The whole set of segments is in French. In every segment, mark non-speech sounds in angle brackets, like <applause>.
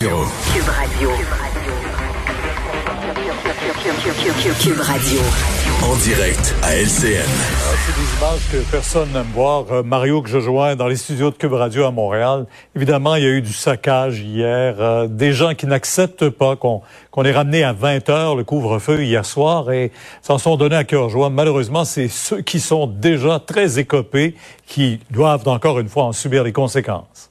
Cube Radio. Cube Radio. En direct à LCN. Ah, c'est des images que personne n'aime voir. Euh, Mario que je joins dans les studios de Cube Radio à Montréal. Évidemment, il y a eu du saccage hier. Euh, des gens qui n'acceptent pas qu'on qu'on ait ramené à 20 heures le couvre-feu hier soir et s'en sont donnés à cœur joie. Malheureusement, c'est ceux qui sont déjà très écopés qui doivent encore une fois en subir les conséquences.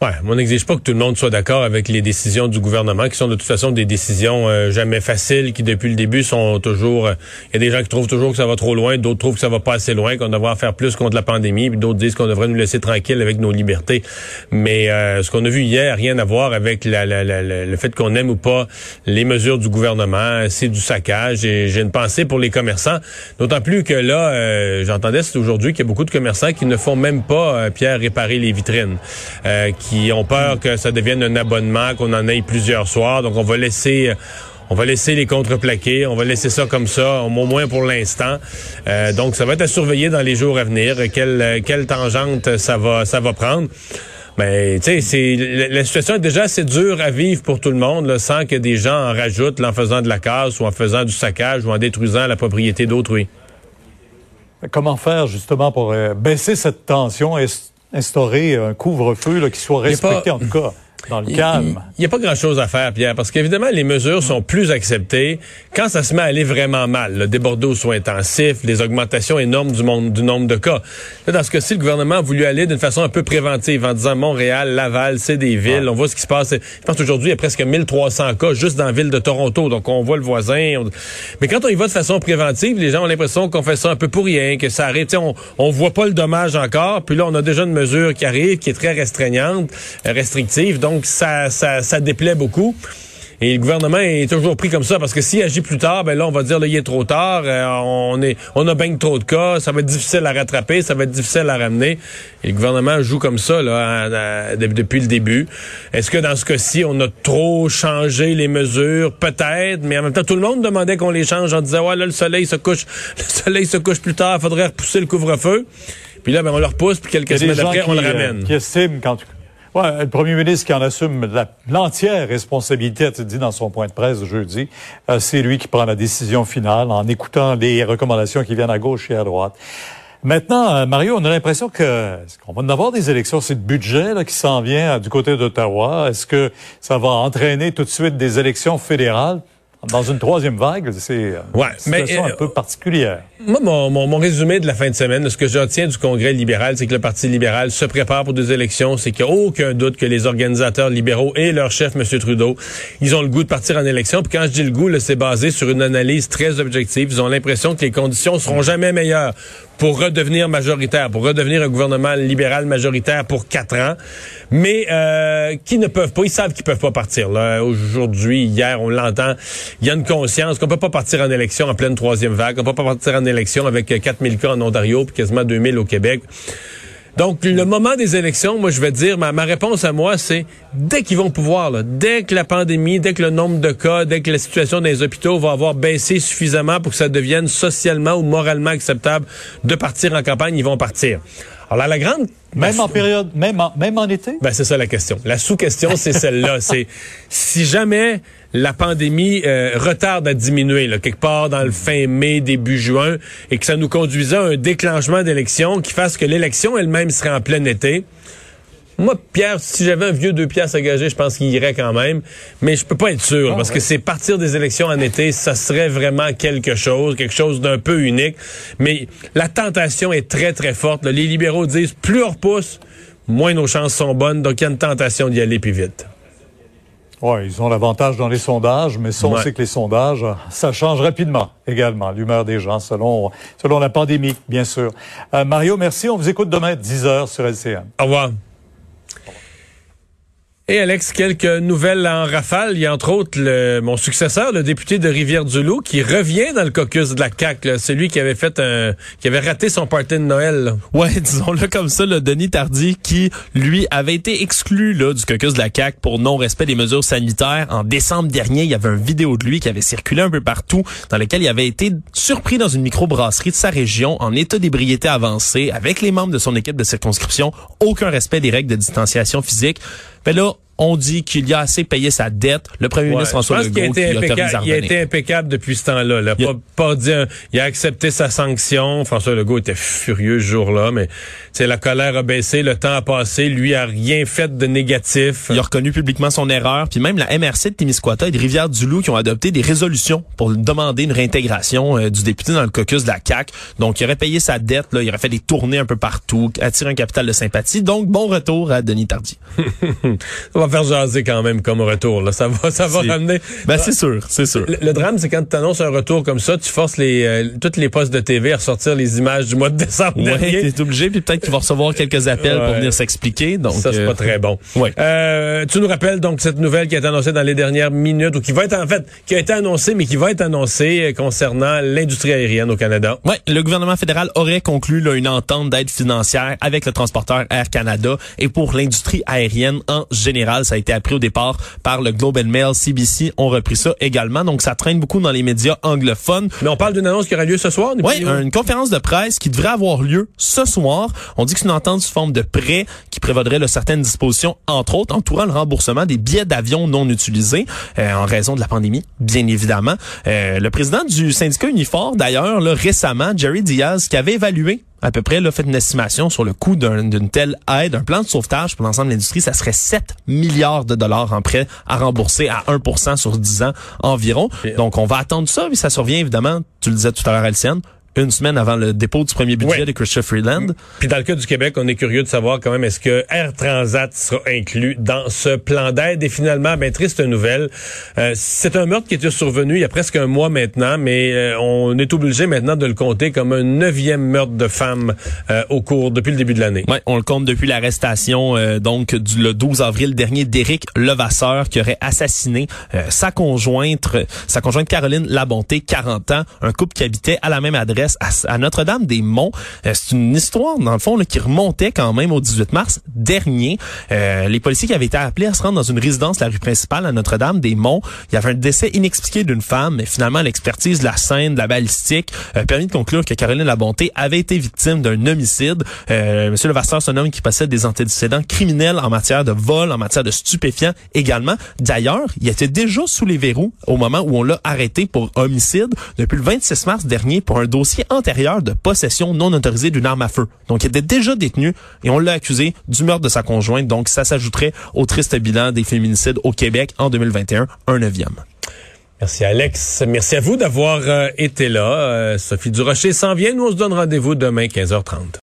Ouais, on n'exige pas que tout le monde soit d'accord avec les décisions du gouvernement, qui sont de toute façon des décisions euh, jamais faciles, qui depuis le début sont toujours. Il y a des gens qui trouvent toujours que ça va trop loin, d'autres trouvent que ça va pas assez loin, qu'on devrait faire plus contre la pandémie, puis d'autres disent qu'on devrait nous laisser tranquilles avec nos libertés. Mais euh, ce qu'on a vu hier, rien à voir avec la, la, le fait qu'on aime ou pas les mesures du gouvernement. C'est du saccage. Et j'ai une pensée pour les commerçants, d'autant plus que là, euh, j'entendais aujourd'hui qu'il y a beaucoup de commerçants qui ne font même pas, Pierre, réparer les vitrines ont peur que ça devienne un abonnement, qu'on en ait plusieurs soirs. Donc, on va laisser... On va laisser les contreplaqués, on va laisser ça comme ça, au moins pour l'instant. Euh, donc, ça va être à surveiller dans les jours à venir. Quelle, quelle tangente ça va, ça va prendre. Mais tu sais, c'est la, situation est déjà assez dure à vivre pour tout le monde, sans que des gens en rajoutent en faisant de la casse ou en faisant du saccage ou en détruisant la propriété d'autrui. Comment faire justement pour euh, baisser cette tension? Instaurer un couvre-feu qui soit respecté en tout cas dans le calme. Il n'y a pas grand-chose à faire, Pierre, parce qu'évidemment, les mesures sont plus acceptées quand ça se met à aller vraiment mal. Le débordé aux soins intensifs, les augmentations énormes du, monde, du nombre de cas. Là, dans ce cas-ci, le gouvernement a voulu aller d'une façon un peu préventive en disant Montréal, Laval, c'est des villes. On voit ce qui se passe. Je pense qu'aujourd'hui, il y a presque 1300 cas juste dans la ville de Toronto. Donc, on voit le voisin. Mais quand on y va de façon préventive, les gens ont l'impression qu'on fait ça un peu pour rien, que ça arrête. On, on voit pas le dommage encore. Puis là, on a déjà une mesure qui arrive, qui est très restreignante, restrictive. Donc, ça, ça, ça déplaît beaucoup. Et le gouvernement est toujours pris comme ça parce que s'il agit plus tard, ben là on va dire là il est trop tard, euh, on est on a bien trop de cas, ça va être difficile à rattraper, ça va être difficile à ramener. Et le gouvernement joue comme ça là depuis le début. Est-ce que dans ce cas-ci on a trop changé les mesures? Peut-être, mais en même temps tout le monde demandait qu'on les change en disant ouais là le soleil se couche, <laughs> le soleil se couche plus tard, faudrait repousser le couvre-feu. Puis là ben on le repousse puis quelques semaines après on le euh, ramène. qui estiment quand Ouais, le premier ministre qui en assume l'entière responsabilité, a dit dans son point de presse jeudi, euh, c'est lui qui prend la décision finale en écoutant les recommandations qui viennent à gauche et à droite. Maintenant, euh, Mario, on a l'impression que qu'on va en avoir des élections? C'est le budget qui s'en vient euh, du côté d'Ottawa. Est-ce que ça va entraîner tout de suite des élections fédérales? Dans une troisième vague, c'est euh, ouais, une situation un peu particulière. Moi, mon, mon, mon, résumé de la fin de semaine, ce que je retiens du Congrès libéral, c'est que le Parti libéral se prépare pour des élections. C'est qu'il n'y a aucun doute que les organisateurs libéraux et leur chef, M. Trudeau, ils ont le goût de partir en élection. Puis quand je dis le goût, c'est basé sur une analyse très objective. Ils ont l'impression que les conditions seront jamais meilleures pour redevenir majoritaire, pour redevenir un gouvernement libéral majoritaire pour quatre ans, mais euh, qui ne peuvent pas, ils savent qu'ils peuvent pas partir. Aujourd'hui, hier, on l'entend, il y a une conscience qu'on peut pas partir en élection en pleine troisième vague, on peut pas partir en élection avec 4000 cas en Ontario puis quasiment 2000 au Québec. Donc, le moment des élections, moi, je vais dire, ma, réponse à moi, c'est dès qu'ils vont pouvoir, dès que la pandémie, dès que le nombre de cas, dès que la situation les hôpitaux va avoir baissé suffisamment pour que ça devienne socialement ou moralement acceptable de partir en campagne, ils vont partir. Alors là, la grande... Même en période, même en, même en été? Ben, c'est ça la question. La sous-question, c'est celle-là. <laughs> c'est si jamais la pandémie euh, retarde à diminuer, là, quelque part dans le fin mai, début juin, et que ça nous conduisait à un déclenchement d'élection qui fasse que l'élection elle-même serait en plein été. Moi, Pierre, si j'avais un vieux deux pièces à gager, je pense qu'il irait quand même. Mais je peux pas être sûr, ah, parce que c'est partir des élections en été, ça serait vraiment quelque chose, quelque chose d'un peu unique. Mais la tentation est très, très forte. Les libéraux disent, plus on repousse, moins nos chances sont bonnes. Donc, il y a une tentation d'y aller plus vite. Oui, ils ont l'avantage dans les sondages, mais ça, on sait que les sondages, ça change rapidement également, l'humeur des gens, selon, selon la pandémie, bien sûr. Euh, Mario, merci. On vous écoute demain, 10 heures sur LCM. Au revoir. Et Alex, quelques nouvelles en rafale. Il y a entre autres le, mon successeur, le député de Rivière-du-Loup, qui revient dans le caucus de la CAQ. Celui qui avait fait un, qui avait raté son party de Noël. Ouais, <laughs> disons-le comme ça, le Denis Tardy, qui lui avait été exclu là du caucus de la CAQ pour non-respect des mesures sanitaires. En décembre dernier, il y avait une vidéo de lui qui avait circulé un peu partout, dans lequel il avait été surpris dans une microbrasserie de sa région en état d'ébriété avancée avec les membres de son équipe de circonscription. Aucun respect des règles de distanciation physique. Ben là, On dit qu'il y a assez payé sa dette. Le premier ministre François Legault il a, été impeccable, il a été impeccable depuis ce temps-là. Là. Pas, pas dire, il a accepté sa sanction. François Legault était furieux ce jour-là, mais c'est la colère a baissé, le temps a passé. Lui a rien fait de négatif. Il a reconnu publiquement son erreur. Puis même la MRC de Témiscouata et de Rivière-du-Loup qui ont adopté des résolutions pour demander une réintégration euh, du député dans le caucus de la CAQ. Donc, il aurait payé sa dette, là, il aurait fait des tournées un peu partout, attiré un capital de sympathie. Donc, bon retour à Denis Tardy. <laughs> Va faire jaser quand même comme retour. Là. Ça va, ça va ramener. Ben, c'est sûr, c'est sûr. Le, drame, c'est quand tu annonces un retour comme ça, tu forces les euh, toutes les postes de TV à ressortir les images du mois de décembre ouais, t'es obligé, puis peut-être qu'il va recevoir quelques appels pour venir s'expliquer. Donc, ça, c'est pas euh, très bon. Ouais. Euh, tu nous rappelles donc cette nouvelle qui a été annoncée dans les dernières minutes, ou qui va être en fait, qui a été annoncée, mais qui va être annoncée concernant l'industrie aérienne au Canada. Ouais, le gouvernement fédéral aurait conclu là, une entente d'aide financière avec le transporteur Air Canada et pour l'industrie aérienne en général. Ça a été appris au départ par le Globe and Mail, CBC ont repris ça également. Donc ça traîne beaucoup dans les médias anglophones. Mais on parle d'une annonce qui aura lieu ce soir. Oui, une conférence de presse qui devrait avoir lieu ce soir. On dit que c'est une entente sous forme de prêt qui prévaudrait là, certaines dispositions, entre autres entourant le remboursement des billets d'avion non utilisés euh, en raison de la pandémie, bien évidemment. Euh, le président du syndicat Unifor, d'ailleurs, récemment, Jerry Diaz, qui avait évalué à peu près là, fait une estimation sur le coût d'une telle aide, un plan de sauvetage pour l'ensemble de l'industrie, ça serait 7 milliards de dollars en prêt à rembourser à 1 sur 10 ans environ. Donc on va attendre ça, mais ça survient évidemment, tu le disais tout à l'heure Alciane, une semaine avant le dépôt du premier budget de Christopher Freeland. Puis dans le cas du Québec, on est curieux de savoir quand même est-ce que Air Transat sera inclus dans ce plan d'aide. Et finalement, ben triste nouvelle, euh, c'est un meurtre qui était survenu il y a presque un mois maintenant, mais euh, on est obligé maintenant de le compter comme un neuvième meurtre de femme euh, au cours depuis le début de l'année. Ouais, on le compte depuis l'arrestation donc du le 12 avril dernier d'Éric Levasseur qui aurait assassiné sa conjointe, sa conjointe Caroline Labonté, 40 ans, un couple qui habitait à la même adresse à, Notre-Dame-des-Monts. Euh, c'est une histoire, dans le fond, qui remontait quand même au 18 mars dernier. Euh, les policiers qui avaient été appelés à se rendre dans une résidence, la rue principale à Notre-Dame-des-Monts, il y avait un décès inexpliqué d'une femme, mais finalement, l'expertise de la scène, de la balistique, a permis de conclure que Caroline Labonté avait été victime d'un homicide. Euh, Monsieur Levasseur, c'est un homme qui possède des antécédents criminels en matière de vol, en matière de stupéfiants également. D'ailleurs, il était déjà sous les verrous au moment où on l'a arrêté pour homicide depuis le 26 mars dernier pour un dossier antérieur de possession non autorisée d'une arme à feu. Donc, il était déjà détenu et on l'a accusé du meurtre de sa conjointe. Donc, ça s'ajouterait au triste bilan des féminicides au Québec en 2021, un neuvième. Merci Alex. Merci à vous d'avoir euh, été là. Euh, Sophie Durocher s'en vient. Nous, on se donne rendez-vous demain 15h30.